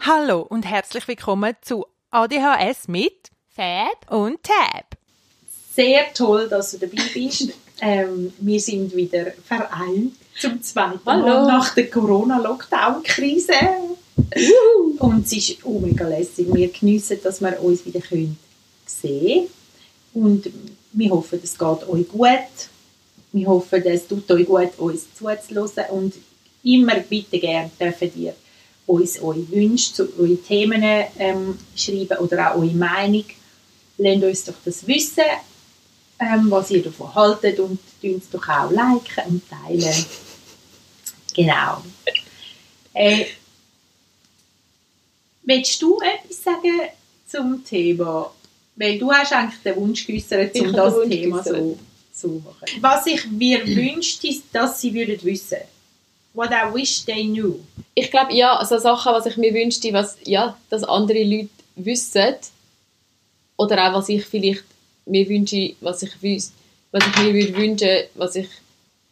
Hallo und herzlich willkommen zu ADHS mit Fab und Tab. Sehr toll, dass du dabei bist. ähm, wir sind wieder vereint zum zweiten Hallo. Mal nach der Corona-Lockdown-Krise. Und es ist oh mega lässig. Wir geniessen, dass wir uns wieder können sehen Und wir hoffen, es geht euch gut. Wir hoffen, es tut euch gut, uns zuzuhören. Und immer bitte gerne dürfen ihr uns eure Wünsche zu euren Themen ähm, schreiben oder auch eure Meinung. Lasst uns doch das wissen, ähm, was ihr davon haltet und uns doch auch liken und teilen. Genau. Äh, willst du etwas sagen zum Thema? Weil du hast eigentlich den Wunsch geäußert, um das Thema so zu machen. Was ich mir wünschte, ist, dass sie würden wissen. What I wish they knew. Ich glaube, ja, so Sachen, was ich mir wünschte, was, ja, dass andere Leute wissen. Oder auch, was ich vielleicht mir wünsche, was ich wüs was ich mir würde wünschen, was ich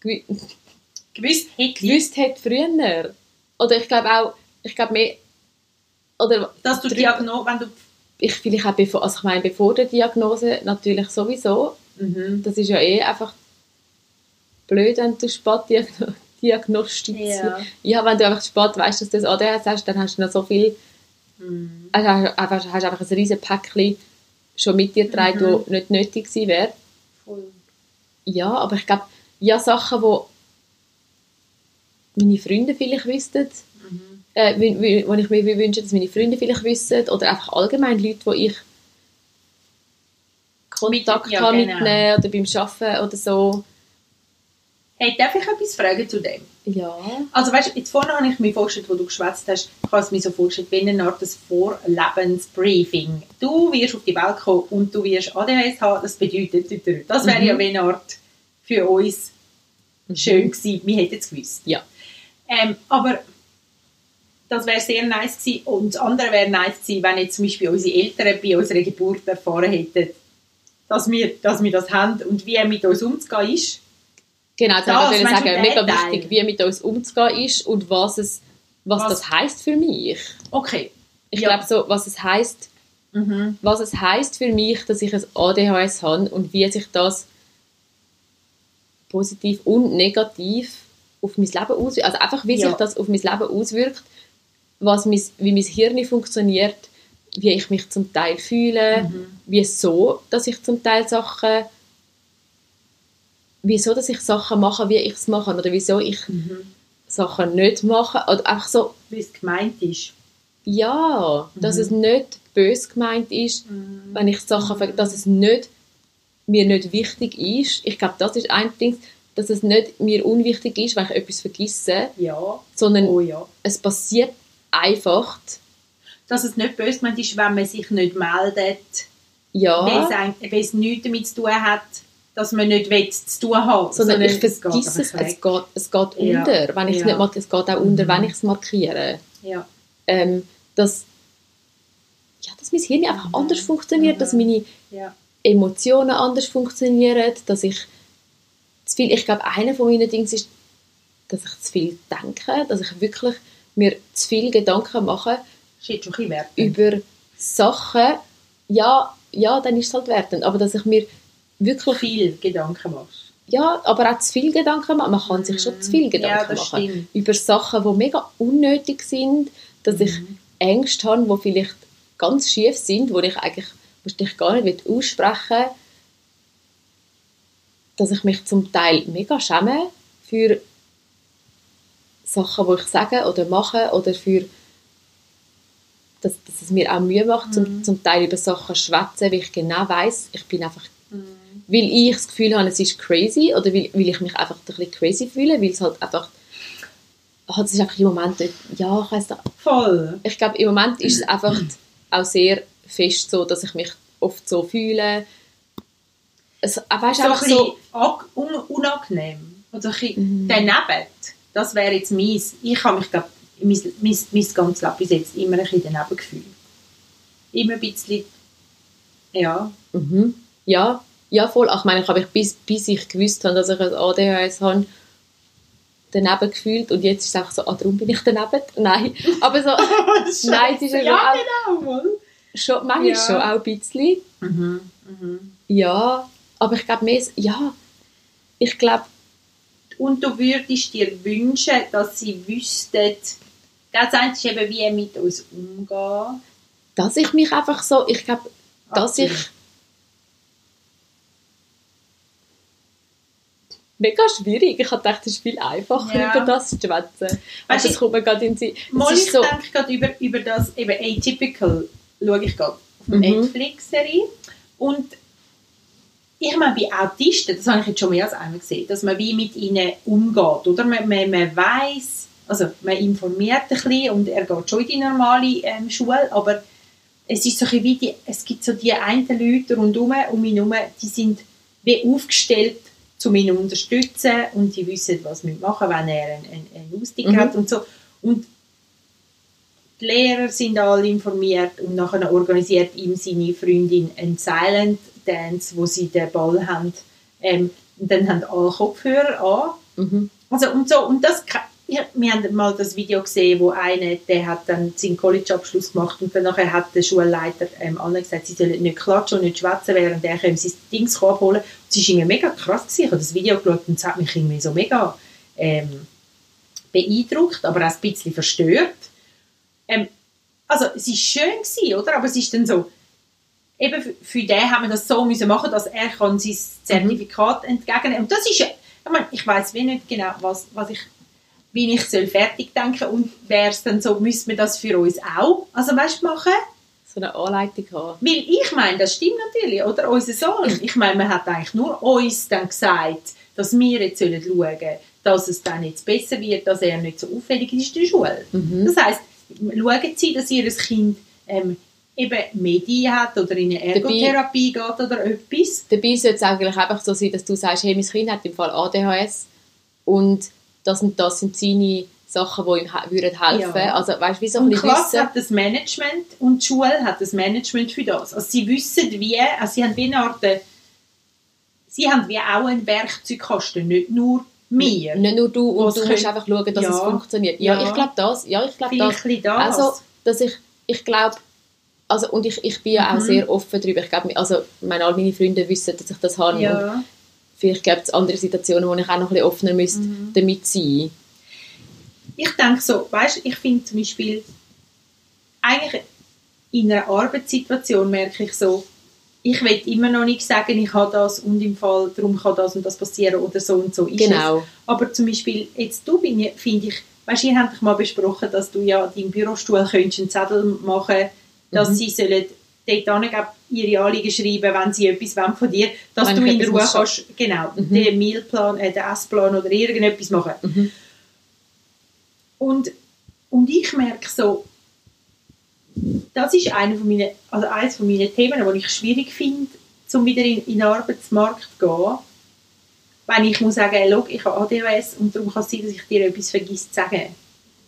gewi- Gewusst hätte ich, gewusst hätte früher. Oder ich glaube auch, ich glaube mehr, oder dass du Diagnose, wenn du... ich vielleicht auch bevor, also ich meine, bevor der Diagnose natürlich sowieso, Mhm. das ist ja eh einfach blöd, wenn du spät diagno- diagnostizierst. Ja. Ja, wenn du einfach spät weißt, dass du das ADHS hast, dann hast du noch so viel, Mhm. also hast, einfach- hast einfach ein riesen Päckchen schon mit dir getragen, Mhm. das nicht nötig gewesen wäre. Ja, aber ich glaube, ja, Sachen, die meine Freunde vielleicht wüssten. Äh, wo ich mir wünsche, dass meine Freunde vielleicht wissen, oder einfach allgemein Leute, die ich Kontakt Mit- ja, habe genau. mit ihnen oder beim Arbeiten oder so. Hey, darf ich etwas fragen zu dem? Ja. Also weißt du, jetzt vorne habe ich mir vorgestellt, wo du geschwätzt hast, ich habe es mir so vorgestellt, wie eine Art des Vorlebensbriefing. Du wirst auf die Welt kommen und du wirst ADHS haben, das bedeutet, das wäre Mhm. ja wie eine Art für uns schön gewesen, wir hätten es gewusst. Ja. Ähm, aber das wäre sehr nice gewesen und das andere wäre nice gewesen, wenn jetzt zum Beispiel unsere Eltern bei unserer Geburt erfahren hätten, dass wir, dass wir das haben und wie mit uns umzugehen ist. Genau, das Das, ich sagen. Mega Teil? wichtig, wie mit uns umzugehen ist und was, es, was, Was- das heisst für mich. Okay. Ich Ja. glaube so, was es heisst, Mhm. was es heisst für mich, dass ich ein ADHS habe und wie sich das positiv und negativ auf mein Leben auswirkt. Also einfach, wie Ja. sich das auf mein Leben auswirkt, was mein, wie mein Hirn funktioniert, wie ich mich zum Teil fühle, Mhm. wieso, dass ich zum Teil Sachen wieso, dass ich Sachen mache, wie ich es mache oder wieso ich Mhm. Sachen nicht mache oder einfach so, Wie es gemeint ist. ja, dass Mhm. es nicht bös gemeint ist, wenn ich Sachen, dass es nicht mir nicht wichtig ist. Ich glaube, das ist ein Ding, dass es nicht mir unwichtig ist, wenn ich etwas vergesse, Ja. sondern Oh ja. es passiert einfach. Dass es nicht böse gemeint ist, wenn man sich nicht meldet, weil, es, Ja, weil es nichts damit zu tun hat, dass man nicht will, zu tun haben. sondern ich es geht vergesse es, es geht, es geht Ja. unter, wenn ich es Ja. nicht mag, es geht auch unter, Mhm. wenn ich es markiere. Ja. ähm, dass, ja, dass mein Hirn einfach anders funktioniert, Mhm. dass meine Ja. Emotionen anders funktionieren, dass ich zu viel, ich glaube, einer von meinen Dingen ist, dass ich zu viel denke, dass ich wirklich mir zu viel Gedanken mache Das ist jetzt schon ein bisschen wert. über Sachen, ja, ja, dann ist es halt wertend, aber dass ich mir wirklich, viel Gedanken machst. ja, aber auch zu viel Gedanken mache, man kann sich schon zu viel Gedanken ja, machen Stimmt. über Sachen, die mega unnötig sind, dass ich Mhm. Ängste habe, die vielleicht ganz schief sind, wo ich eigentlich wahrscheinlich gar nicht aussprechen dass ich mich zum Teil mega schäme für Sachen, die ich sage oder mache oder für dass, dass es mir auch Mühe macht, zum, Mhm. zum Teil über Sachen zu schwätzen, weil ich genau weiß, ich bin einfach, Mhm. weil ich das Gefühl habe, es ist crazy oder weil, weil ich mich einfach ein bisschen crazy fühle, weil es halt einfach, halt, es ist einfach im Moment ja, ich weiss nicht, Voll. ich glaube, im Moment ist es einfach auch sehr fest so, dass ich mich oft so fühle. Es, äh, weißt, So ein einfach bisschen so, unangenehm. So ein bisschen Mhm. daneben. Das wäre jetzt meins. Ich habe mich, glaube mein, mein, mein ganzes Leben bis jetzt immer ein bisschen daneben gefühlt. Immer ein bisschen, ja. mhm, ja, ja, voll. Ach, ich meine, ich habe mich bis, bis ich gewusst habe, dass ich ein ADHS habe, daneben gefühlt und jetzt ist es einfach so, ah, darum bin ich daneben. Nein, aber so, nein, es ist ja, ja auch, genau. Schon, manchmal Ja. schon auch ein bisschen. Mhm. Mhm. Ja, aber ich glaube mehr, ja, ich glaube, Und du würdest dir wünschen, dass sie wüssten, das ist eben, wie mit uns umgehen. dass ich mich einfach so, ich glaube, dass ich Absolut. mega schwierig. Ich habe gedacht, es ist viel einfacher, Ja. über das zu schwätzen. Aber Weißt du, es kommt mir gerade in den Sinn. Mal, ich so, denke gerade über, über das, eben Atypical, schaue ich gerade auf Mhm. Netflix-Serie. Und ich meine, bei Autisten, das habe ich jetzt schon mehr als einmal gesehen, dass man wie mit ihnen umgeht, oder? Man, man, man weiss, also man informiert ein bisschen und er geht schon in die normale ähm, Schule, aber es ist so ein wie die, es gibt so die einen Leute rundherum, um ihn herum, die sind wie aufgestellt, um ihn zu unterstützen und die wissen, was sie machen wenn er einen, einen, einen Ausstieg Mhm. hat und so. Und die Lehrer sind alle informiert und nachher organisiert ihm seine Freundin einen Silent Dance, wo sie den Ball haben. Ähm, und dann haben alle Kopfhörer an. mhm. Also und so, und das, ja, wir haben mal das Video gesehen, wo einer, der hat dann seinen College-Abschluss gemacht und dann nachher hat der Schulleiter ähm, allen gesagt, sie sollen nicht klatschen und nicht schwätzen, während er ihm sein Dings abholen Es war irgendwie mega krass, gewesen. ich habe das Video geschaut und es hat mich irgendwie so mega ähm, beeindruckt, aber auch ein bisschen verstört. Ähm, also es war schön, gewesen, oder? aber es ist dann so, eben für, für den haben wir das so müssen machen, dass er kann sein Zertifikat entgegennehmen Und das ist ja, ich, meine, ich weiß wie nicht genau, was, was ich, wie ich soll fertig denken und wäre es dann so, müssen wir das für uns auch, also weißt, machen? so eine Anleitung haben. Weil ich meine, das stimmt natürlich, oder? Unser Sohn, ich meine, man hat eigentlich nur uns dann gesagt, dass wir jetzt sollen schauen dass es dann jetzt besser wird, dass er nicht so auffällig ist in der Schule. Mhm. Das heisst, schauen Sie, dass Ihr Kind ähm, eben Medien hat oder in eine Ergotherapie geht oder etwas. Dabei sollte es eigentlich einfach so sein, dass du sagst, hey, mein Kind hat im Fall ADHS und das und das sind seine Sachen, die ihm würden helfen. Ja. Also weißt du, wie so Und Klasse wissen. hat das Management und die Schule hat das Management für das. Also sie wissen wie, also sie haben wie eine Art, äh, sie haben wie auch einen Werkzeugkasten, nicht nur wir. Nicht nur du und du musst können- einfach schauen, dass Ja. es funktioniert. Ja, Ja. ich glaube das. Ja, ich glaube das. das. Also, dass ich, ich glaube, also, und ich, ich bin ja auch Mhm. sehr offen darüber. Ich glaube, also, meine, all meine Freunde wissen, dass ich das habe. Und ja. vielleicht gibt es andere Situationen, wo ich auch noch ein bisschen offener müsste Mhm. damit sein. ich denke so, weißt, ich finde zum Beispiel, eigentlich in einer Arbeitssituation merke ich so, ich will immer noch nicht sagen, ich habe das und im Fall, darum kann das und das passieren oder so und so ist es. Genau. Aber zum Beispiel, jetzt du bin ich- finde ich, weißt, ihr habt mal besprochen, dass du ja deinem Bürostuhl könntest einen Zettel machen dass Mhm. sie sollen dort glaub, ihre Anliegen schreiben, wenn sie etwas wollen von dir, dass Wenn du in Ruhe kannst, genau, Mhm. den Mealplan, äh, den Essplan oder irgendetwas machen. Mhm. Und, und ich merke so, das ist eine von meinen, also eines von meinen Themen, die ich schwierig finde, um wieder in, in den Arbeitsmarkt zu gehen. Wenn ich muss sagen, hey, schau, ich habe ADHS und darum kann es sein, dass ich dir etwas vergesse zu sagen.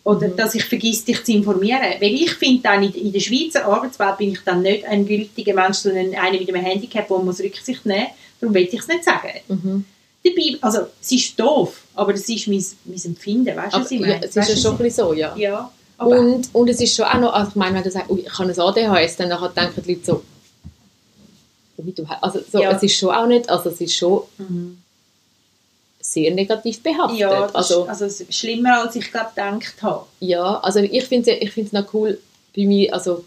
Oder Mhm. dass ich vergesse, dich zu informieren. Weil ich finde, dann in, der Schweizer Arbeitswelt bin ich dann nicht ein gültiger Mensch, sondern einer mit einem Handicap, wo man muss Rücksicht nehmen muss. Darum will ich es nicht sagen. Mhm. Dabei, also, es ist doof, aber das ist mein, mein Empfinden, weißt du, was ich ja, meine? es ist ja schon ein bisschen so, ja. Ja, Und, und es ist schon auch noch, also ich meine, wenn du sagst, ui, ich habe ein ADHS, dann nachher denken die Leute so, hast, also so, Ja. es ist schon auch nicht, also es ist schon Mhm. Sehr negativ behaftet. Ja, also, ist, also schlimmer, als ich glaube gedacht habe. ja, also ich finde es ich find's noch cool, bei mir, also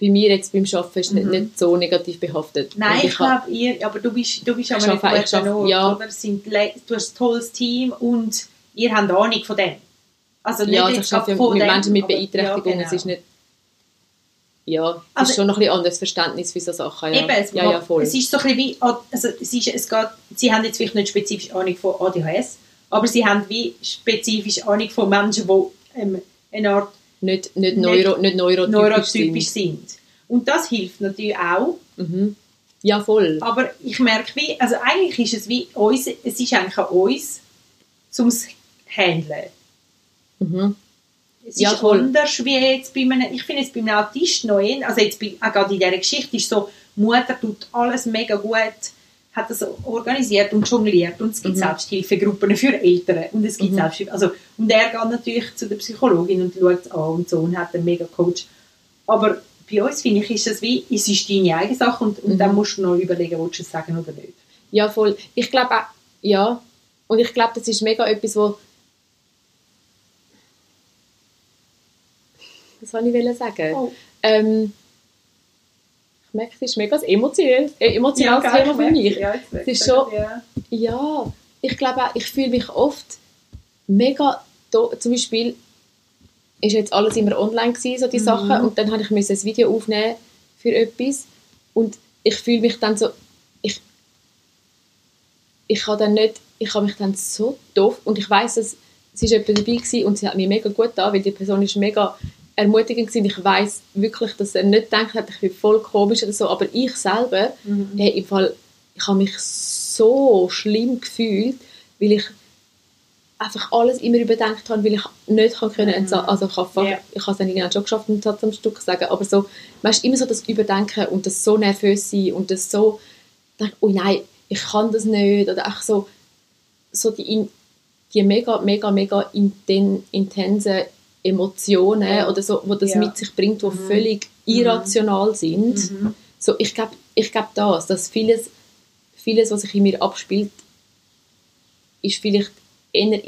bei mir jetzt beim Arbeiten ist es nicht, Mhm. nicht so negativ behaftet. Nein, Und ich hab- glaube, ihr, aber du bist, du bist Ich aber nicht ich arbeite- Ort, ja. oder? Sind, du hast ein tolles Team und ihr habt Ahnung von dem. Also nicht ja, also ich arbeite mit Menschen mit Beeinträchtigungen, ja, es ist genau. nicht, ja, es ist schon noch ein anderes Verständnis für so Sachen. Ja, Eben, es, ja, ja, voll. es ist so ein wie, also es, ist, es geht, sie haben jetzt vielleicht nicht spezifisch Ahnung von ADHS, aber sie haben wie spezifisch Ahnung von Menschen, die ähm, eine Art nicht, nicht, nicht neuro, nicht neurotypisch, neurotypisch sind. sind. Und das hilft natürlich auch, Mhm. Ja, voll. aber ich merke wie, also eigentlich ist es wie uns, es ist eigentlich an uns, zum es handeln. Mhm. Es Ja, ist voll. anders wie jetzt bei einem, ich finde es bei einem Autist noch eher, also jetzt bei, auch gerade in dieser Geschichte ist so, Mutter tut alles mega gut, hat das organisiert und jongliert und es gibt Mhm. Selbsthilfegruppen für Eltern und es gibt Mhm. Selbsthilfe, also und er geht natürlich zu der Psychologin und schaut an und so und hat einen mega Coach. Aber bei uns finde ich, ist es wie, es ist deine eigene Sache und, und Mhm. dann musst du noch überlegen, willst du es sagen oder nicht. Ja, voll. Ich glaube ja. Und ich glaube, das ist mega etwas, wo... Was wollte ich sagen? Oh. Ähm, ich merke, es ist mega ein emotionales, äh, emotionales gell, Thema für mich. Ja, Es ist schon- ich, ja. Ja, ich glaube auch, ich fühle mich oft mega, do, zum Beispiel ist jetzt alles immer online gewesen, so die Mhm. Sachen, und dann habe ich ein Video aufnehmen für etwas und ich fühle mich dann so, ich, ich habe dann nicht, ich habe mich dann so doof und ich weiß es, es ist jemand dabei gewesen und sie hat mir mega gut da, weil die Person ist mega ermutigend gewesen. Ich weiß wirklich, dass er nicht gedacht hat, ich bin voll komisch oder so, aber ich selber Mhm. Hey, im Fall, ich habe mich so schlimm gefühlt, weil ich einfach alles immer überdenkt habe, weil ich nicht kann können entsa- also ich habe Ja. ich habe es dann irgendwann schon geschafft, einen Satz am Stück sagen, aber so, weißt, immer so das Überdenken und das so nervös sein und das so, denke, oh nein, ich kann das nicht oder auch so, so die, die mega, mega, mega inten, intensen Emotionen Ja. oder so, wo das Ja. mit sich bringt, die Mhm. völlig irrational sind. Mhm. So, ich glaube ich glaub das, dass vieles, vieles, was sich in mir abspielt, ist vielleicht eher,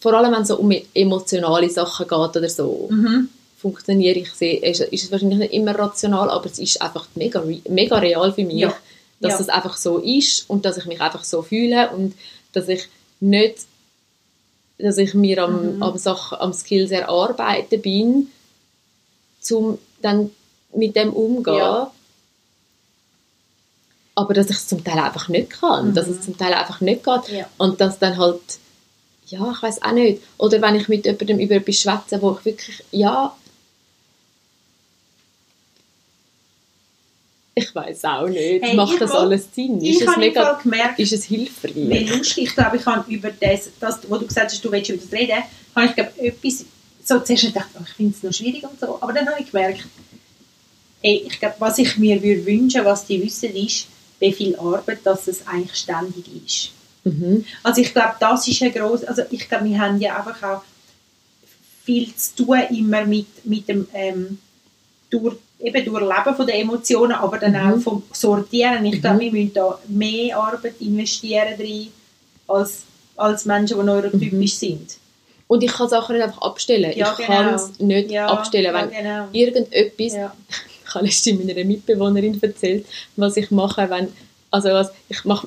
vor allem wenn es so um emotionale Sachen geht oder so, Mhm. funktioniere ich sehr, ist, ist es wahrscheinlich nicht immer rational, aber es ist einfach mega, mega real für mich, Ja. dass es einfach so ist und dass ich mich einfach so fühle und dass ich nicht, dass ich mir am, Mhm. am, Sachen, am Skills erarbeiten bin, um dann mit dem umgehen. Ja. Aber dass ich es zum Teil einfach nicht kann, Mhm. dass es zum Teil einfach nicht geht Ja. und dass dann halt, ja, ich weiß auch nicht. Oder wenn ich mit jemandem über etwas schwätze, wo ich wirklich, ja, ich weiß auch nicht, Hey, macht ich das alles Sinn? Ich Ist es, habe im mega, gemerkt, ist es hilfreich? Wie lustig, ich glaube, ich habe über das, das, wo du gesagt hast, du willst über das reden, habe ich glaube etwas, so zuerst gedacht, oh, ich finde es noch schwierig und so, aber dann habe ich gemerkt, ey, ich glaube, was ich mir würde wünschen, was die wissen, ist, wie viel Arbeit, dass es eigentlich ständig ist. Mhm. Also ich glaube, das ist ein gross, also ich glaube, wir haben ja einfach auch viel zu tun immer mit, mit dem ähm, durch, eben durchleben von den Emotionen, aber dann Mhm. auch vom Sortieren. Ich glaube, Mhm. wir müssen da mehr Arbeit investieren drin, als, als Menschen, die neurotypisch sind. Und ich kann Sachen nicht einfach abstellen. Ja, ich genau. kann es nicht Ja, abstellen. ja, Wenn genau. irgendetwas Ja. ich habe letztens meiner Mitbewohnerin erzählt, was ich mache, wenn, also was, ich mache,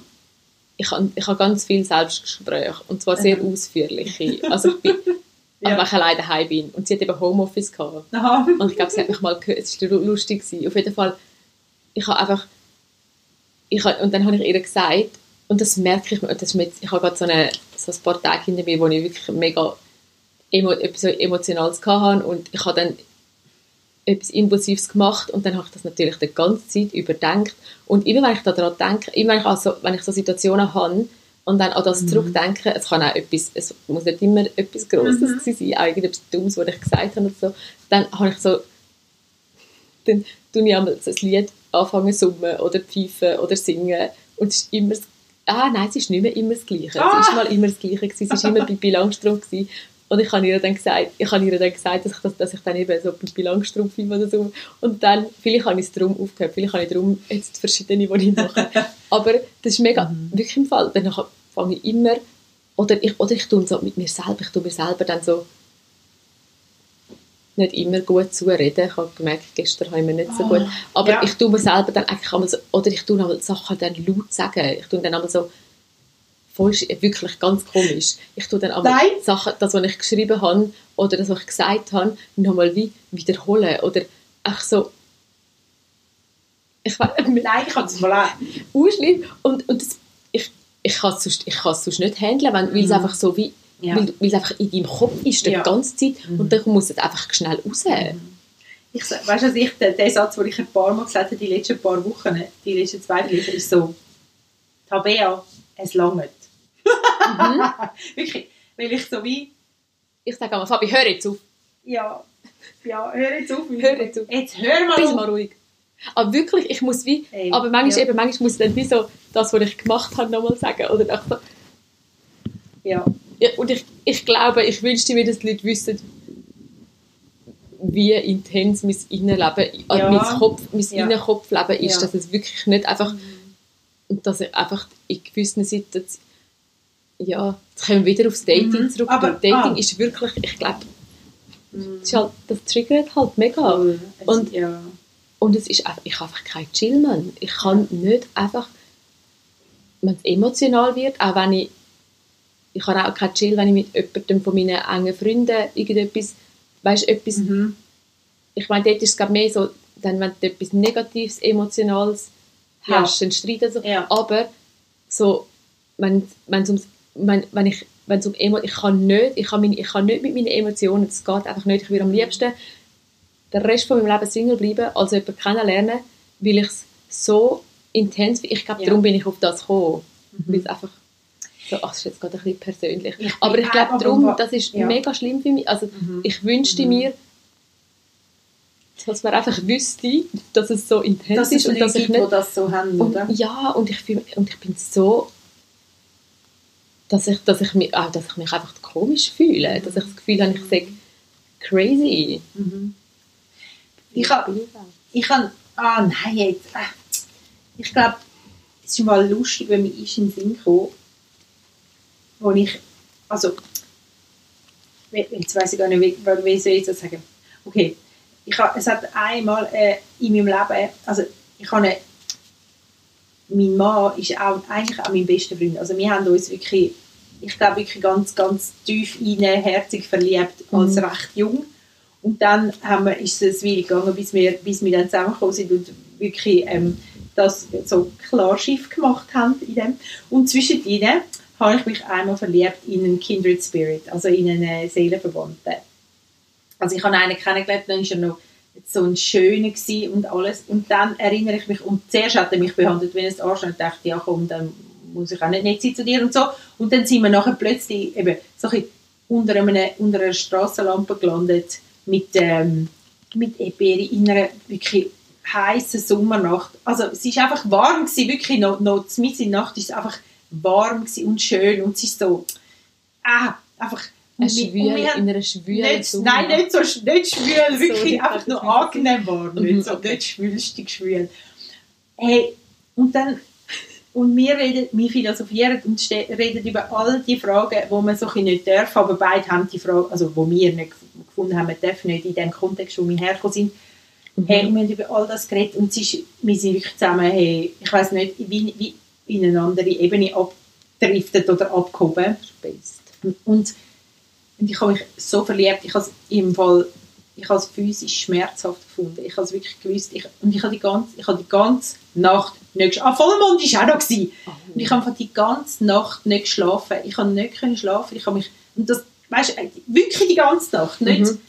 ich habe, ich habe ganz viel Selbstgespräche und zwar sehr Mhm. ausführliche. Also ich bin, Ja. also wenn ich alleine daheim bin und sie hat eben Homeoffice gehabt Aha. und ich glaube, sie hat mich mal gehört, es war lustig gewesen. Auf jeden Fall, ich habe einfach, ich habe, und dann habe ich ihr gesagt, und das merke ich, mir, das jetzt, ich habe gerade so, eine, so ein paar Tage hinter mir, wo ich wirklich mega emo, etwas Emotionales hatte und ich habe dann etwas Impulsives gemacht und dann habe ich das natürlich die ganze Zeit überdenkt und immer wenn ich daran denke, immer wenn ich, also, wenn ich so Situationen habe und dann an das Mhm. zurückdenke, es kann auch etwas, es muss nicht immer etwas Grosses Mhm. sein, auch irgendetwas Dummes, was ich gesagt habe und so, dann habe ich so, dann tue ich einmal das Lied anfangen zu summen oder pfeifen oder singen und es ist immer das Ah, nein, es ist nicht mehr immer das Gleiche. Ah. Es ist mal immer das Gleiche gewesen. Es war immer Langstrumpf gewesen. Und ich habe ihr dann gesagt, ich habe ihr dann gesagt, dass ich, das, dass ich dann eben so Pippi Langstrumpf oder so. Und dann, vielleicht habe ich es darum aufgehört, vielleicht habe ich darum jetzt verschiedene, die ich mache. Aber das ist mega, Mhm. wirklich im Fall. Dann fange ich immer, oder ich, oder ich tue so mit mir selber, ich tue mir selber dann so nicht immer gut zureden. Ich habe gemerkt, gestern habe ich mir nicht so gut. Aber Ja. ich tue mir selber dann eigentlich einmal so, oder ich tue einmal Sachen dann laut sagen. Ich tue dann einmal so, voll, sch- wirklich ganz komisch. Ich tue dann einmal Nein. Sachen, das, was ich geschrieben habe, oder das, was ich gesagt habe, nochmal wie wiederholen. Oder einfach so, ich weiß Nein, ich kann das mal auch. schlimm. Und, und das, ich, ich kann es sonst, ich es sonst nicht handeln, wenn- weil es Mhm. einfach so wie, Ja. weil, weil es einfach in deinem Kopf ist, die Ja. ganze Zeit. Mhm. Und dann muss es einfach schnell raus. Ich, sa- weißt du, was ich, der, der Satz, den ich ein paar Mal gesagt habe, die letzten paar Wochen, die letzten zwei Wochen, ist so, Tabea, es langt. Mhm. Wirklich, weil ich so wie, Ich sage einmal, Fabi, hör jetzt auf. Ja. Ja, hör jetzt auf. Hör jetzt auf. Jetzt hör mal Bist mal ruhig. Aber wirklich, ich muss wie, Ey, aber manchmal, ja. eben, manchmal muss ich dann wie so das, was ich gemacht habe, nochmal sagen. Oder so, Ja. ja, und ich, ich glaube, ich wünschte mir, dass die Leute wissen, wie intens mein Innenleben, Ja. mein, Kopf, mein Ja. Innenkopfleben ist, Ja. dass es wirklich nicht einfach, und dass ich einfach in gewissen Situationen, ja, jetzt kommen wir wieder aufs Dating Mhm. zurück, Aber- Dating ah. ist wirklich, ich glaube, das, ist halt, das triggert halt mega. Es- Und- ja. Und es ist einfach, ich habe einfach keinen Chillman. Ich kann nicht einfach, wenn es emotional wird, auch wenn ich, ich habe auch keinen Chill, wenn ich mit jemandem von meinen engen Freunden irgendetwas, weißt etwas, Mhm. ich meine, dort ist es mehr so, dann, wenn du etwas Negatives, Emotionales Ja. hast, ein Streit oder so, Ja. aber so, wenn es ums, wenn, wenn ich, wenn es um Emo ich kann nicht, ich kann, meine, ich kann nicht mit meinen Emotionen, das geht einfach nicht, ich würde am liebsten den Rest von meinem Leben Single bleiben, als jemanden kennenlernen, weil ich es so intens, ich glaube, Ja. darum bin ich auf das gekommen, Mhm. weil es einfach so, ach, das ist jetzt gerade ein bisschen persönlich, Ich aber ich glaube, darum, das ist ja. mega schlimm für mich, also Mhm. ich wünschte Mhm. mir, dass man einfach wüsste, dass es so intens ist es und dass ich nicht das so haben, und, ja, und ich, fühl, und ich bin so, dass ich, dass ich, mich, auch, dass ich mich einfach komisch fühle. Dass ich das Gefühl habe, ich sage crazy. Mhm. Ich habe Ich kann. Ah, nein, jetzt. Äh, ich glaube, es ist mal lustig, wenn mir ist in den Sinn gekommen, wo ich. Also. Jetzt weiß ich gar nicht, wie, wie soll ich das sagen. Okay. Ich ha, es hat einmal äh, in meinem Leben. Also, ich habe. Eine, mein Mann ist auch, eigentlich auch mein bester Freund. Also, wir haben uns wirklich. Ich glaube, wirklich ganz, ganz tief rein, herzig verliebt, als Mhm. recht jung. Und dann haben wir, ist es Weile gegangen, bis wir, bis wir dann zusammengekommen sind und wirklich ähm, das so klar Schiff gemacht haben. In dem. Und zwischen ihnen habe ich mich einmal verliebt in einen Kindred Spirit, also in einen Seelenverwandten. Also ich habe einen kennengelernt, dann war er noch so ein schöner gewesen und alles. Und dann erinnere ich mich, und zuerst hat er mich behandelt wie ein Arsch und dachte, ja komm, dann muss ich auch nicht nett sein zu dir und so. Und dann sind wir nachher plötzlich eben so ein unter, einem, unter einer Strassenlampe gelandet mit, ähm, mit Eberi in einer wirklich heißen Sommernacht. Also es ist einfach warm gewesen, wirklich noch, noch mitten in der Nacht ist es einfach warm und schön und es ist so, ah, einfach Eine wir- schwüle, wir in einer schwülen nicht, nein, nicht so nicht schwül, wirklich Sorry, einfach nur nicht angenehm Mhm, nicht so, okay. nicht schwülstig schwül. Hey, und dann, und wir reden, wir philosophieren und reden über all die Fragen, wo man so nicht darf, aber beide haben die Frage, also wo wir nicht gef- gefunden haben, man darf nicht in dem Kontext, wo wir hergekommen sind, Mhm. hey, und wir haben über all das geredet und ist, wir sind wirklich zusammen, hey, ich weiß nicht, wie, wie in eine andere Ebene abdriftet oder abgehoben. Und, und ich habe mich so verliebt. Ich habe es im Fall, ich habe es physisch schmerzhaft gefunden. Ich habe es wirklich gewusst. Ich, und ich habe die ganze, ich habe die ganze Nacht nicht geschlafen. Ah, Vollmond war auch noch. Gewesen. Und ich habe die ganze Nacht nicht geschlafen. Ich habe nicht können schlafen. Ich habe mich, und das, weißt du, wirklich die ganze Nacht. Nicht Mhm.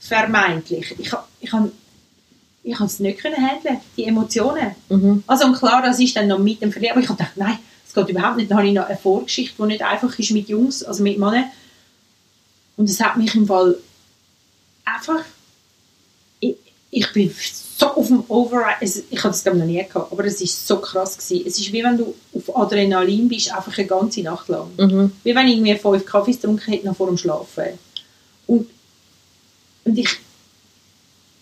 vermeintlich. Ich, habe- ich, habe, ich habe es nicht können handeln, die Emotionen. Mhm. Also und klar, das ist dann noch mit dem Verlieben. Aber ich habe gedacht, nein, das geht überhaupt nicht. Dann habe ich noch eine Vorgeschichte, die nicht einfach ist mit Jungs, also mit Männern. Und es hat mich im Fall einfach... Ich, ich bin so auf dem Override... es- Ich habe das glaube noch nie gehabt, aber es ist so krass gewesen. Es ist wie wenn du auf Adrenalin bist, einfach eine ganze Nacht lang. Mhm. Wie wenn ich mir fünf Kaffees getrunken hätte, noch vor dem Schlafen. Und, und ich,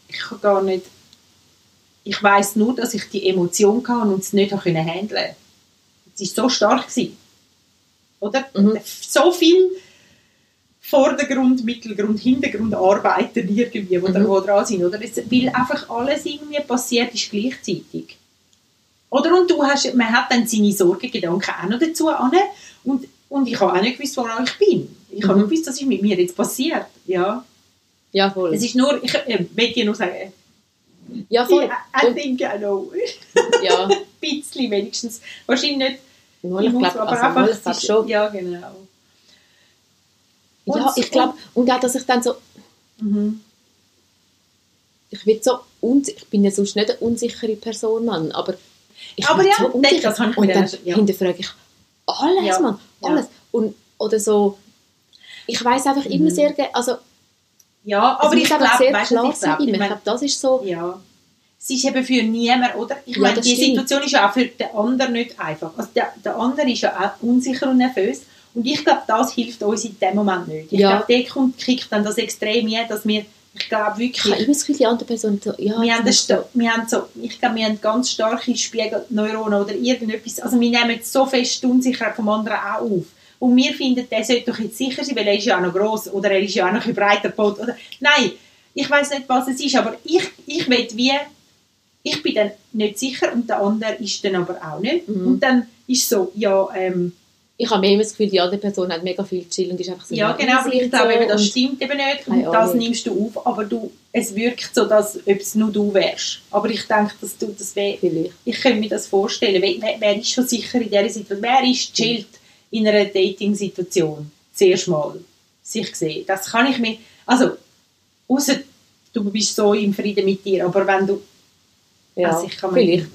ich kann gar nicht, ich weiß nur, dass ich die Emotion hatte und es nicht handeln. Es war so stark gewesen. Oder? Mhm. So viel Vordergrund, Mittelgrund, Hintergrund Arbeiten irgendwie, da Mhm. wo dran sind. Oder? Es, weil einfach alles irgendwie passiert ist gleichzeitig. Oder? Und du hast, man hat dann seine Sorgengedanken auch noch dazu an. Und, und ich habe auch nicht gewusst, woran ich bin. Ich habe Mhm. nicht gewusst, was ist mit mir jetzt passiert. Ja. Ja, voll. Es ist nur, ich äh, will dir nur sagen, ja, voll. I, I think I know. ja. Ein bisschen wenigstens. Wahrscheinlich nicht ich glaube, also, ich es ist- schon. Ja, genau. Ja, ich glaube, und auch, dass ich dann so, Mhm. ich wird so ich bin ja sonst nicht eine unsichere Person, Mann, aber ich Aber werd ja, so unsicher. das ich und dann ja. hinterfrage ich alles, Ja, Mann, ja. alles. Und, oder so, ich weiß einfach immer Mhm. sehr gerne, also Ja, aber ich glaube, sehr weißt klar ich sein. glaube, ich Ich meine, glaube, das ist so... Ja. Es ist eben für niemanden, oder? Ich Ja, meine, die stimmt. Situation ist ja auch für den anderen nicht einfach. Also der, der andere ist ja auch unsicher und nervös. Und ich glaube, das hilft uns in dem Moment nicht. Ich Ja. glaube, der kommt, kriegt dann das extrem hin, dass wir, ich glaube Ich habe wirklich, immer das Gefühl, die andere Person so... Ja, wir haben, das, musst wir haben so, ich glaube, wir haben ganz starke Spiegelneuronen oder irgendetwas. Also wir nehmen so fest die Unsicherheit vom anderen auch auf. Und wir finden, der sollte doch jetzt sicher sein, weil er ist ja auch noch gross oder er ist ja auch noch ein breiter Pot. Oder, nein, ich weiß nicht, was es ist, aber ich, ich will wie, ich bin dann nicht sicher und der andere ist dann aber auch nicht. Mhm. Und dann ist so, ja, ähm, Ich habe immer das Gefühl, die andere Person hat mega viel chill und ist einfach so... ja genau, aber ich glaube das stimmt eben nicht und das nimmst du auf, aber du, es wirkt so, dass ob es nur du wärst. Aber ich denke, dass du das wäre Vielleicht. ich könnte mir das vorstellen. Wer, wer, wer ist schon sicher in dieser Situation? Wer ist chillt in einer Dating-Situation? Zuerst mal sich sehen. Das kann ich mir... Also, außer du bist so im Frieden mit dir, aber wenn du... Ja, Also ich kann mir- vielleicht.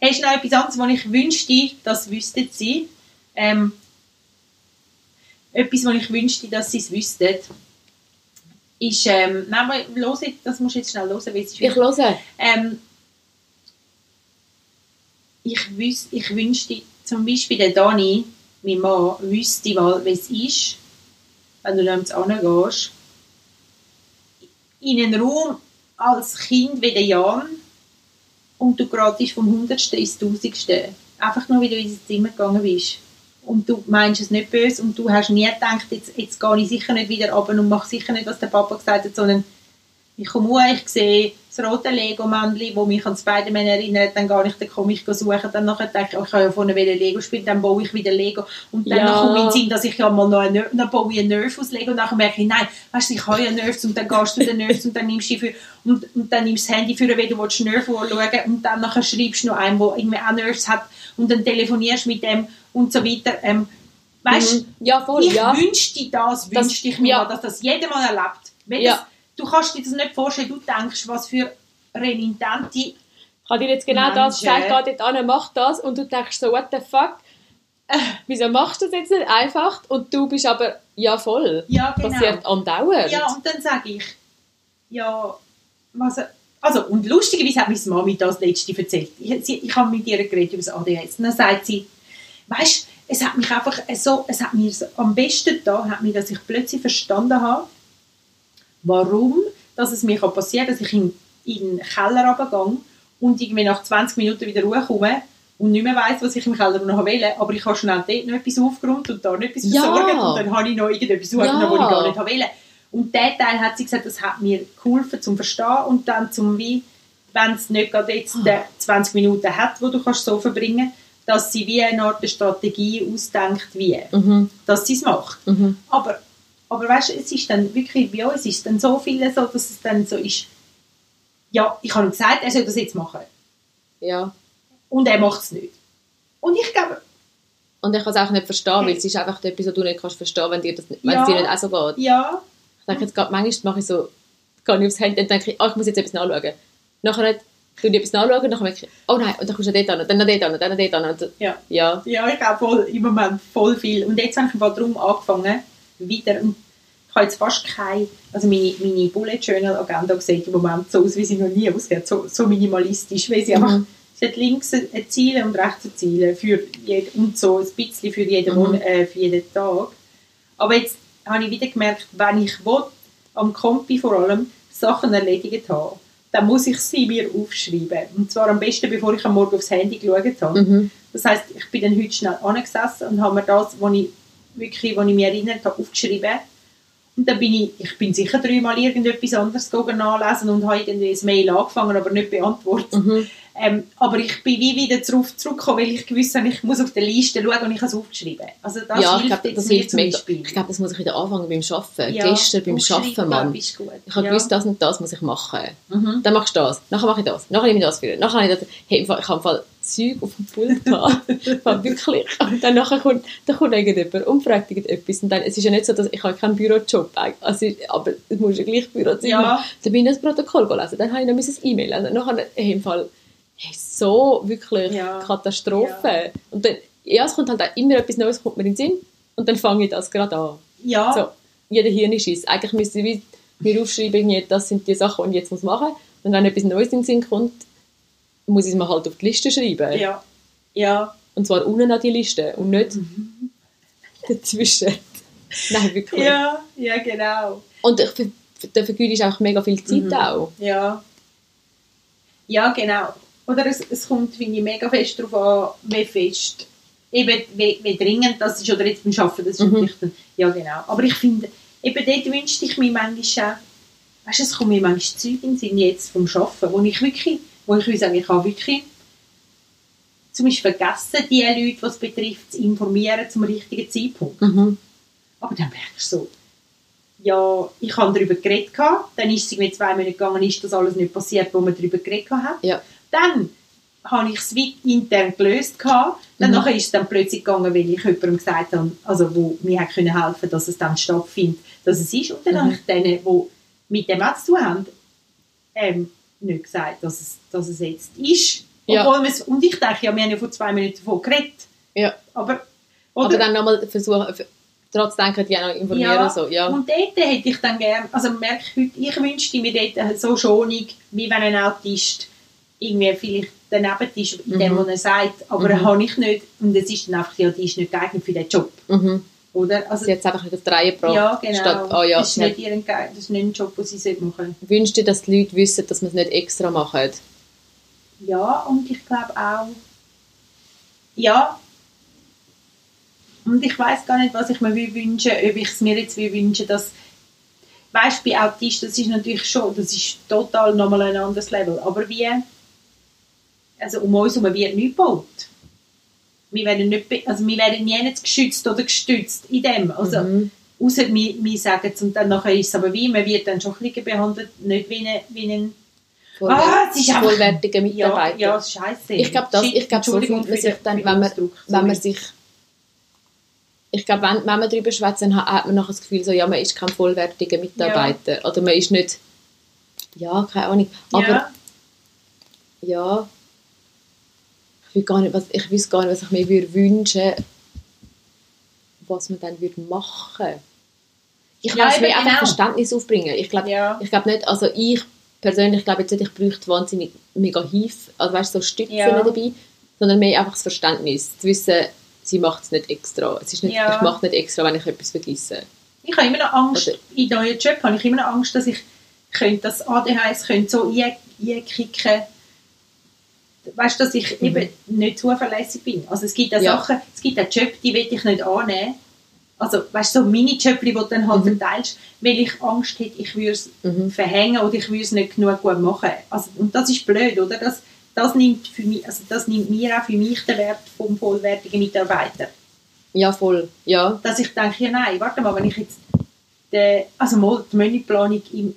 Hast du noch etwas anderes, was ich wünschte, das wüsstet sie? Ähm, etwas, was ich wünschte, dass sie es wüssten, ist... Ähm, nein, los das musst du jetzt schnell hören, weil es ist Ich höre. Ähm, ich, wüs, ich wünschte, zum Beispiel der Dani, mein Mann, wüsste mal, es ist, wenn du dann hingehst, in einen Raum als Kind wie der Jan und du gerade vom Hundertste ins Tausendste. Einfach nur, weil du ins Zimmer gegangen bist. Und du meinst es nicht böse und du hast nie gedacht, jetzt, jetzt gehe ich sicher nicht wieder runter und mache sicher nicht, was der Papa gesagt hat, sondern ich komme hoch, ich sehe das rote Lego-Männchen, das mich an Spider-Man erinnert, dann gehe ich, dann komme ich suchen, dann nachher denke ich, ich kann ja vorne wieder Lego spielen, dann baue ich wieder Lego und dann Ja. komme ich in den Sinn, dass ich ja mal noch, einen, dann baue ich einen Nerf aus Lego und dann merke ich, nein, weißt du, ich habe ja Nerfs und dann gehst du den Nerfs und dann nimmst du für, und, und dann nimmst du das Handy für, wenn du willst Nerf anschauen und dann nachher schreibst du noch einen, der irgendwie auch Nerfs hat und dann telefonierst mit dem und so weiter. Ähm, weißt Mhm. Ja, voll, ich ja. wünschte das, Das- wünschte ich mir, ja. dass das jeder mal erlebt. Wenn Ja. Das, du kannst dir das nicht vorstellen, du denkst, was für renitente... Ich habe dir jetzt genau das Menschen. gesagt, geh dort an, mach das und du denkst so, what the fuck? Äh, Wieso machst du das jetzt nicht einfach? Und du bist aber, ja voll, Ja, genau. passiert andauernd. Ja, und dann sage ich, ja, was... Also, und lustigerweise hat meine Mami das letzte erzählt. Ich, sie, ich habe mit ihr geredet über das ADHS. Und dann sagt sie, weißt es hat mich einfach so, es hat mir so, am besten da, hat mir, dass ich plötzlich verstanden habe, warum dass es mir passieren kann, dass ich in, in den Keller runtergehe und irgendwie nach 20 Minuten wieder hochkomme und nicht mehr weiss, was ich im Keller noch will, aber ich habe schnell dort noch etwas aufgeräumt und da noch etwas Ja. versorgt und dann habe ich noch irgendetwas Ja. aufgenommen, was ich gar nicht will. Und der Teil hat sie gesagt, das hat mir geholfen zum Verstehen und dann zum wie, wenn es nicht gerade jetzt äh, 20 Minuten hat, wo du kannst so verbringen dass sie wie eine Art Strategie ausdenkt, wie, Mhm. dass sie es macht. Mhm. Aber, aber weißt du, es ist dann wirklich bei uns ist dann so viel so, dass es dann so ist, ja, ich habe ihm gesagt, er soll das jetzt machen. ja. Und er macht es nicht. Und ich glaube, Und ich kann es auch nicht verstehen, weil es ist einfach etwas, was du nicht kannst verstehen, wenn dir das nicht, wenn Ja. es dir nicht auch so geht. ja, Ich denke jetzt gerade, manchmal mache ich so, gehe ich aufs Handy und denke ich, oh, ich muss jetzt etwas nachschauen. Nachher tue ich etwas nachschauen und dann merke ich, oh nein, und dann kommst du dort an, dann noch dort an, dann noch dort an. Ja. ja. Ja, ich habe voll, im Moment voll viel. Und jetzt habe ich mal darum angefangen, wieder, und ich habe jetzt fast keine, also meine, meine Bullet Journal Agenda sieht im Moment so aus, wie sie noch nie aussieht, so, so minimalistisch, weil sie Mhm. einfach, sie hat links ein Ziel und rechts ein Ziel für jed, und so ein bisschen für jeden, Mhm. Äh, für jeden Tag. Aber jetzt habe ich wieder gemerkt, wenn ich will, am Kompi vor allem Sachen erledigt habe, dann muss ich sie mir aufschreiben. Und zwar am besten, bevor ich am Morgen aufs Handy geschaut habe. Mhm. Das heißt, ich bin dann heute schnell angesessen und habe mir das, was ich wirklich, was ich mich erinnert habe, aufgeschrieben. Und dann bin ich, ich bin sicher dreimal irgendetwas anderes nachlesen und habe irgendwie ein Mail angefangen, aber nicht beantwortet. Mhm. Ähm, aber ich bin wie wieder darauf zurückgekommen, weil ich gewusst habe, ich muss auf der Liste schauen und ich habe es aufgeschrieben. Also das ja, ich hilft jetzt das mir hilft zum mega. Beispiel. Ich glaube, das muss ich wieder anfangen beim Arbeiten. Ja, Gestern beim Arbeiten, Mann. Ich habe ja. gewusst, das und das muss ich machen. Mhm. Dann machst du das, nachher mache ich das, nachher nehme ich das für. Nachher habe ich das. Hey, ich habe im Fall Zeug auf dem Pult Fall wirklich. Und dann nachher kommt, dann kommt irgendjemand und fragt irgendetwas. Und dann, es ist ja nicht so, dass ich habe keinen Bürojob also, aber es muss ja gleich Büro sein. Ja. Dann bin ich das Protokoll gelesen, dann habe ich noch ein E-Mail lesen. Nachher, hey, im Fall, hey, so wirklich Ja. Katastrophe. Und dann, ja, es kommt halt auch immer etwas Neues, kommt mir in den Sinn. Und dann fange ich das gerade an. Ja, So. jeder Hirnschiss. Eigentlich müsste ich mir aufschreiben, das sind die Sachen, die ich jetzt machen muss. Und wenn etwas Neues in den Sinn kommt, muss ich es mir halt auf die Liste schreiben. Ja. Ja. Und zwar unten an die Liste und nicht dazwischen. Nein, wirklich. Ja, ja, genau. Und da vergeudest auch mega viel Zeit Mhm. auch. Ja. Ja, genau. Oder es, es kommt, finde ich, mega fest darauf an, wie fest, eben, wie, wie dringend das ist, oder jetzt beim Arbeiten, das ist Mhm. natürlich dann, ja genau. Aber ich finde, eben dort wünschte ich mir manchmal auch, weißt du, es kommen mir manchmal Zeug in den Sinn jetzt vom Arbeiten, wo ich wirklich, wo ich will sagen, ich habe wirklich zum Beispiel vergessen, die Leute, die es betrifft, zu informieren zum richtigen Zeitpunkt. Mhm. Aber dann merkst du so, ja, ich habe darüber geredet, dann ist es irgendwie zwei Monate gegangen, ist das alles nicht passiert, wo man darüber geredet hat. Ja. Dann habe ich es intern gelöst, gehabt. dann Mhm. nachher ist es dann plötzlich gegangen, weil ich jemandem gesagt habe, also wo mir hat können helfen dass es dann stattfindet, dass es ist. Und dann Mhm. habe ich denen, die mit dem auch zu tun haben, ähm, nicht gesagt, dass es, dass es jetzt ist. Ja. Obwohl es- und ich denke, ja, wir haben ja vor zwei Minuten davon geredet. Ja. Aber, Aber oder, dann nochmal versuchen, trotz denken, die auch noch informieren. Ja, So. Ja. Und dort hätte ich dann gerne, also merke ich heute, ich wünschte mir dort so schonig, wie wenn ein Autist irgendwie vielleicht daneben ist, in dem, Mhm. was er sagt, aber Mhm. habe ich nicht. Und es ist dann einfach, ja, die ist nicht geeignet für den Job, Mhm. Oder? Also, Sie hat es einfach auf die Reihe gebracht. ja, genau. Statt, oh ja, das, ist nicht ihren, das ist nicht ein Job, den sie machen wünscht dir, dass die Leute wissen, dass man es nicht extra macht. Ja, und ich glaube auch, ja, und ich weiß gar nicht, was ich mir will wünschen ob ich es mir jetzt will wünschen dass weißt bei Autisten, das ist natürlich schon, das ist total nochmal ein anderes Level, aber wie, also um uns herum wird nichts gebaut. Wir werden, nicht, also wir werden nie nicht geschützt oder gestützt in dem, also Mhm. Außer wir, wir sagen es und dann nachher ist es aber wie, man wird dann schon ein bisschen behandelt, nicht wie ein, wie ein Ah, es ist einfach- vollwertiger ja, Mitarbeiter. ja, scheiße. Ich glaube, das, ich glaube, so fühlt man sich dann, wenn man, wenn man sich, ich glaube, wenn, wenn man darüber schwätzt, dann hat man nachher das Gefühl, so, ja, man ist kein vollwertiger Mitarbeiter. Oder man ist nicht, ja, keine Ahnung. Aber ja, ja, ich will gar nicht, was, ich weiß gar nicht, was ich mir würde wünschen was man dann würde machen. Ich Ja, eben mir einfach genau. Verständnis aufbringen. Ich glaube, ja, ich glaube nicht, also ich persönlich glaube jetzt nicht, ich bräuchte wahnsinnig mega Hilfe, also weißt so Stützen Ja. dabei, sondern mehr einfach das Verständnis, zu wissen, sie macht es nicht extra. Es ist nicht, Ja. Ich mache nicht extra, wenn ich etwas vergesse. ich habe immer noch Angst, Oder- in neuen Job habe ich immer noch Angst, dass ich könnte, das ADHS könnte so ein- einkicken weißt du, dass ich eben nicht zuverlässig bin. Also es gibt ja. Sachen, es gibt auch Jobs, die will ich nicht annehmen. Also, weißt du, so Mini-Jobs, die du dann halt Mhm. verteilst, weil ich Angst hätte, ich würde es Mhm. verhängen oder ich würde es nicht genug gut machen. Also, und das ist blöd, oder? Das, das, nimmt für mich, also das nimmt mir auch für mich den Wert vom vollwertigen Mitarbeiter. Ja, voll. Ja. Dass ich denke, ja nein, warte mal, wenn ich jetzt den, also mal die Menüplanung im,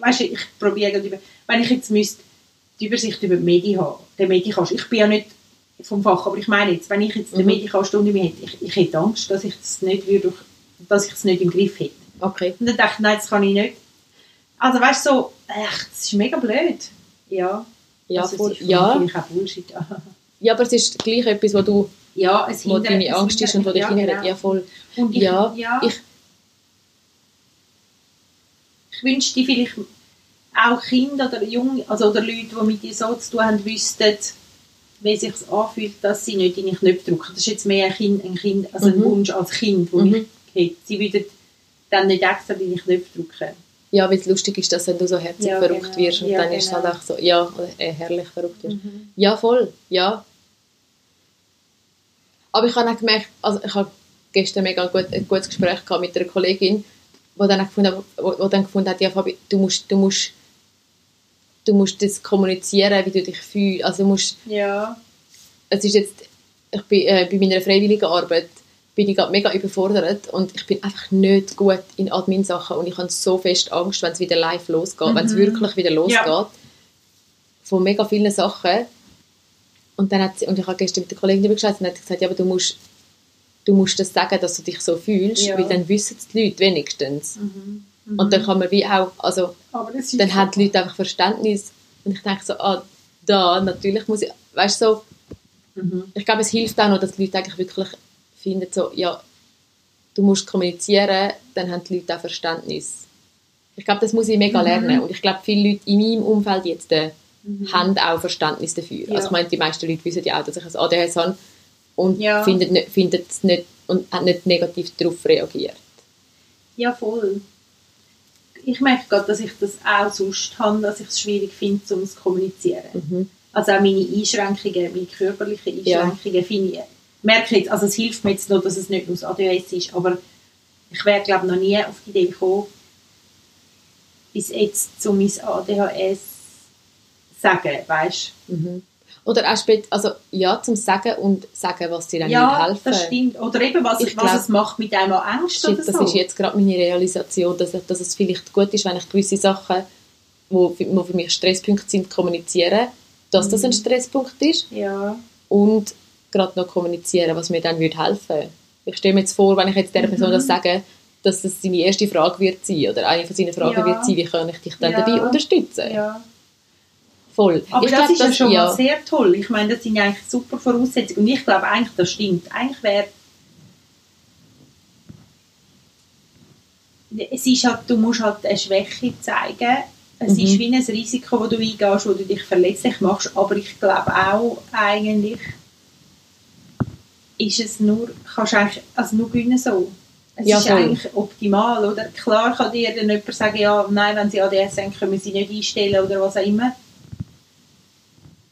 weißt du, ich probiere wenn ich jetzt müsste die Übersicht über die Medien haben, den Medikast, ich bin ja nicht vom Fach, aber ich meine jetzt, wenn ich jetzt den Mhm. Medikaststunde mir hätte, ich, ich hätte Angst, dass ich das nicht würde, dass ich es nicht im Griff hätte. Okay. Und dann dachte ich, nein, das kann ich nicht. Also weißt du, so, echt, das ist mega blöd. Ja, Ja, also, voll. es ist ja. auch Bullshit. ja, aber es ist gleich etwas, wo du ja, es wo deine es Angst ist und wo dich ja, hindert. genau. Ja, voll. Und ich, Ja, ja, ich, ich wünschte vielleicht auch Kinder oder Junge, also oder Leute, die mit dir so zu tun haben, wüssten, wie es sich anfühlt, dass sie nicht in den Knöpfe drücken. Das ist jetzt mehr ein, kind, ein, kind, also ein Mhm. Wunsch als Kind, den Mhm. ich hätte. Sie würden dann nicht extra in die Knöpfe drücken. ja, weil es lustig ist, dass wenn du so herzlich Ja, verrückt genau. wirst und Ja, dann ist es genau. halt auch so, ja, äh, herrlich verrückt wirst. Ja, voll, ja. Aber ich habe auch gemerkt, also ich habe gestern mega ein, gut, ein gutes Gespräch gehabt mit einer Kollegin, wo dann, gefunden, hat- wo, wo dann gefunden hat, ja Fabi, du musst, du musst, du musst das kommunizieren, wie du dich fühlst. Also du musst, Ja. es ist jetzt, ich bin äh, bei meiner freiwilligen Arbeit bin ich gerade mega überfordert und ich bin einfach nicht gut in Admin-Sachen und ich habe so fest Angst, wenn es wieder live losgeht, wenn es Mhm. wirklich wieder losgeht, Ja. von mega vielen Sachen. Und dann hat sie, und ich habe gestern mit der Kollegin gesprochen und hat gesagt, ja, aber du musst, du musst das sagen, dass du dich so fühlst, Ja. weil dann wissen es die Leute wenigstens. Mhm. Und dann kann man wie auch, also dann haben die Leute einfach Verständnis und ich denke so, ah, da, natürlich muss ich, weißt du, so, Mhm. ich glaube, es hilft auch noch, dass die Leute eigentlich wirklich finden, so, ja, du musst kommunizieren, dann haben die Leute auch Verständnis. Ich glaube, das muss ich mega Mhm. lernen. Und ich glaube, viele Leute in meinem Umfeld jetzt äh, haben auch Verständnis dafür. Ja. Also ich meine, die meisten Leute wissen ja auch, dass ich ein ADHS habe und Ja. finden, nicht, es nicht und haben nicht negativ darauf reagiert. Ja, voll. Ich merke gerade, dass ich das auch sonst habe, dass ich es schwierig finde, um es zu kommunizieren. Mhm. Also auch meine Einschränkungen, meine körperlichen Ja. Einschränkungen finde ich, merke jetzt, also es hilft mir jetzt noch, dass es nicht nur das ADHS ist, aber ich wäre glaube noch nie auf die Idee gekommen, bis jetzt zu mein ADHS sagen, weißt Mhm. Oder auch spät, also ja, zum Sagen und sagen, was dir dann Ja, helfen das stimmt. Oder eben, was, Ich was glaub- es macht mit einem an Angst Shit, oder das so. ist jetzt gerade meine Realisation, dass, dass es vielleicht gut ist, wenn ich gewisse Sachen, wo, für- wo für mich Stresspunkte sind, kommuniziere, dass das ein Stresspunkt ist Ja, und gerade noch kommunizieren, was mir dann würde helfen. Ich stelle mir jetzt vor, wenn ich jetzt der Person Mhm. das sage, dass das seine erste Frage wird sein oder eine von seinen Fragen Ja. wird sein, wie kann ich dich dann Ja. dabei unterstützen? ja. Voll. Aber ich das glaub, ist ja schon ja. mal sehr toll. Ich meine, das sind eigentlich super Voraussetzungen. Und ich glaube eigentlich, das stimmt. Eigentlich wäre... Es ist halt, du musst halt eine Schwäche zeigen. Es Mhm. ist wie ein Risiko, das du eingehst, wo du dich verletzlich machst. Aber ich glaube auch eigentlich, ist es nur, kannst du eigentlich, also nur gewinnen so. Es Ja, ist voll. eigentlich optimal, oder? Klar kann dir dann jemand sagen, ja, nein, wenn sie ADS haben, können wir sie nicht einstellen oder was auch immer.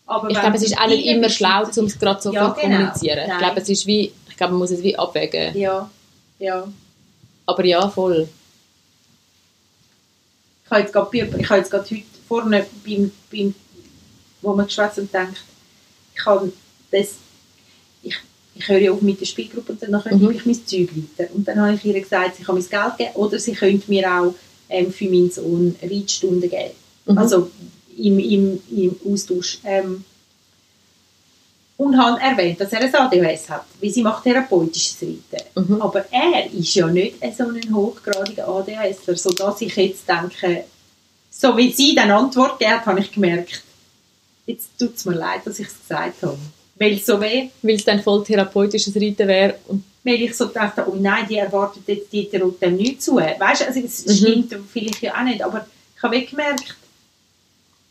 Aber Ich glaube, es ist auch nicht immer schlau, um es gerade so Ja, zu genau. kommunizieren. Ich Nein. glaube, es ist wie, ich glaube, man muss es wie abwägen. Ja, ja. Aber ja, voll. Ich habe jetzt gerade, ich habe jetzt gerade heute vorne beim, beim wo man geschwätzt und denkt, ich habe das, ich, ich höre ja auf mit der Spielgruppe und dann Mhm. gebe ich mein Zeug weiter. Und dann habe ich ihr gesagt, sie kann mir das Geld geben oder sie könnte mir auch ähm, für meinen Sohn Reitstunden geben. Mhm. Also im, im, im Austausch. Ähm, und habe erwähnt, dass er ein ADHS hat, weil sie macht therapeutisches Reiten. Mhm. Aber er ist ja nicht so ein hochgradiger ADHSler, sodass ich jetzt denke, so wie sie dann Antwort gegeben hat, habe ich gemerkt, jetzt tut es mir leid, dass ich es gesagt habe. Weil so weh, Weil es dann voll therapeutisches Reiten wäre. Und weil ich so dachte, oh nein, die erwartet jetzt die dem nicht zu. Weißt du, also das Mhm. stimmt vielleicht ja auch nicht, aber ich habe gemerkt,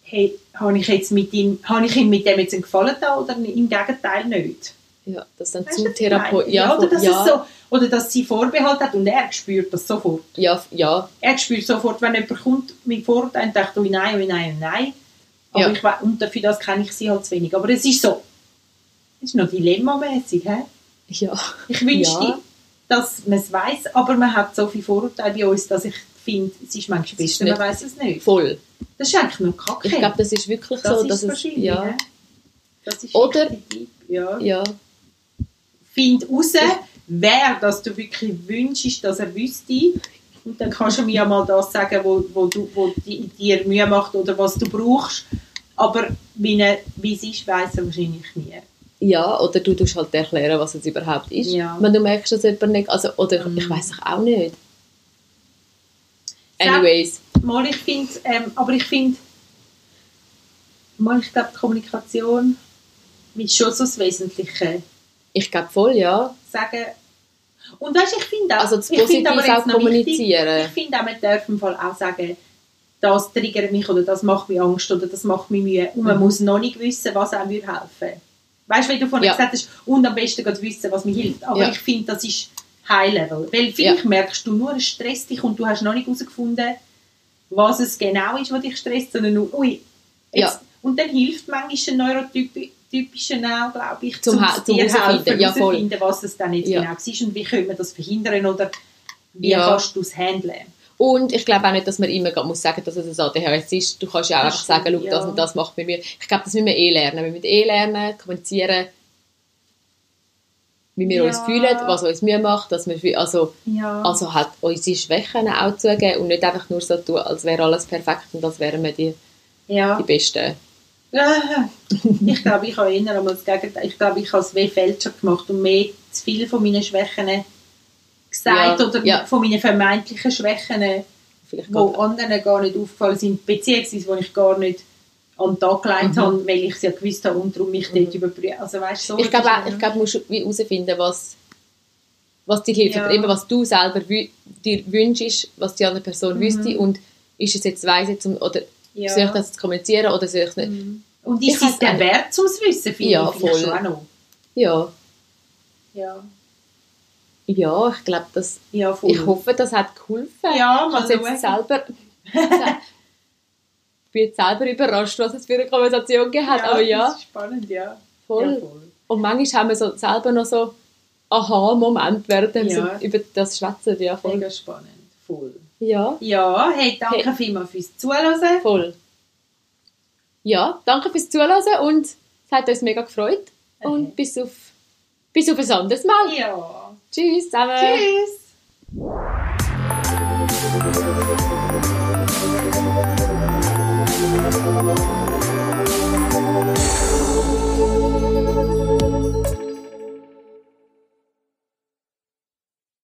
hey, habe ich, jetzt mit ihm, habe ich ihm mit dem jetzt einen Gefallen da oder im Gegenteil nicht? ja, das dann Weißt zu therapeutisch. Ja, Ja, oder, dass ja, so, oder dass sie Vorbehalt hat und er spürt das sofort. ja, ja, Er spürt sofort, wenn jemand kommt mit Vorurteilen, und denkt, oh nein, oh nein, oh nein. Aber Ja. ich und dafür das kenne ich sie halt zu wenig. Aber es ist so, es ist noch dilemmamäßig. ja. Ich wünschte, Ja. dass man es weiß, aber man hat so viele Vorurteile bei uns, dass ich finde, es ist manchmal besser, man weiß es nicht. Voll. Das ist eigentlich noch kacke. Ich glaube, das ist wirklich das so, ist dass es, ja? Das ist Oder- ja. ja, Find raus, wer das du wirklich wünschst, dass er wüsste. Und dann kannst du mir ja mal das sagen, wo, wo, du, wo di- dir Mühe macht oder was du brauchst. Aber wie, es ist, weiss er wahrscheinlich nie. ja, oder du tust halt erklären, was es überhaupt ist. Ja. Wenn du merkst, dass jemand nicht, also, oder Mhm. ich weiß es auch nicht. Anyways, Mal, ich finde, ähm, aber ich finde, mal, ich glaube, Kommunikation ist schon so das Wesentliche. ich glaube voll, ja. Sagen, und weißt, ich finde auch, Also das ich finde aber auch noch wichtig, kommunizieren. ich finde auch, man darf im Fall auch sagen, das triggert mich oder das macht mir Angst oder das macht mir Mühe. Und man Mhm. muss noch nicht wissen, was einem würde helfen. Weißt du, wie du vorhin Ja. gesagt hast, und am besten gerade wissen, was mir hilft. Aber Ja. ich finde, das ist High-Level. Weil vielleicht merkst du nur, es stresst dich und du hast noch nicht herausgefunden, was es genau ist, was dich stresst, sondern nur, ui, jetzt, Ja. und dann hilft manchmal ein neurotypischer auch, glaube ich, Zum zum dir herausfinden. helfen, Ja, voll. herausfinden, was es dann jetzt Ja. genau ist und wie können wir das verhindern oder wie Ja. kannst du es handeln. Und ich glaube auch nicht, dass man immer muss sagen dass es ein ADHS ist. Du kannst ja auch Das einfach sagen, schau, das ja. und das macht mit mir. Ich glaube, das müssen wir eh lernen. Wir müssen eh lernen, kommunizieren, wie wir Ja. uns fühlen, was uns Mühe macht, dass wir, also, Ja. also halt unsere Schwächen auch zugeben und nicht einfach nur so tun, als wäre alles perfekt und als wären wir die, ja. die Besten. Ah, ich glaube, ich habe einmal das Gegenteil. Ich glaube, ich habe es wie Fälscher gemacht und mehr zu viel von meinen Schwächen gesagt Ja, oder von meinen vermeintlichen Schwächen, Vielleicht geht- anderen gar nicht aufgefallen sind, beziehungsweise wo ich gar nicht an den Tag gelegt Mhm. habe, weil ich es ja gewusst habe und darum mich Mhm. dort überprüfen. Also weißt so ich glaube, es, ich glaube, du musst herausfinden, was, was dir hilft, Ja. oder eben was du selber dir wünschst, was die andere Person Mhm. wüsste und ist es jetzt weise zum, oder Ja. soll ich das kommunizieren oder soll ich es nicht? Und Ich ist es weiss der Wert zum Wissen? Finde Ja, ich voll. schon auch noch. Ja, Ja. ja, ich glaube, das, Ja, voll. ich hoffe, das hat geholfen. Ja, ich mal habe jetzt selber, ich bin jetzt selber überrascht, was es für eine Konversation gegeben hat, aber ja, Das ist spannend, ja. voll. Ja, voll. Und manchmal haben wir so selber noch so Aha-Moment, während Ja. über das schwätzen. Ja, voll. Mega spannend. Voll. Ja, Ja, hey, danke Hey. vielmals fürs Zuhören. voll. Ja, danke fürs Zuhören und es hat uns mega gefreut. Und Okay. bis auf, bis auf ein anderes Mal. Ja. Tschüss zusammen. Tschüss. Thank you.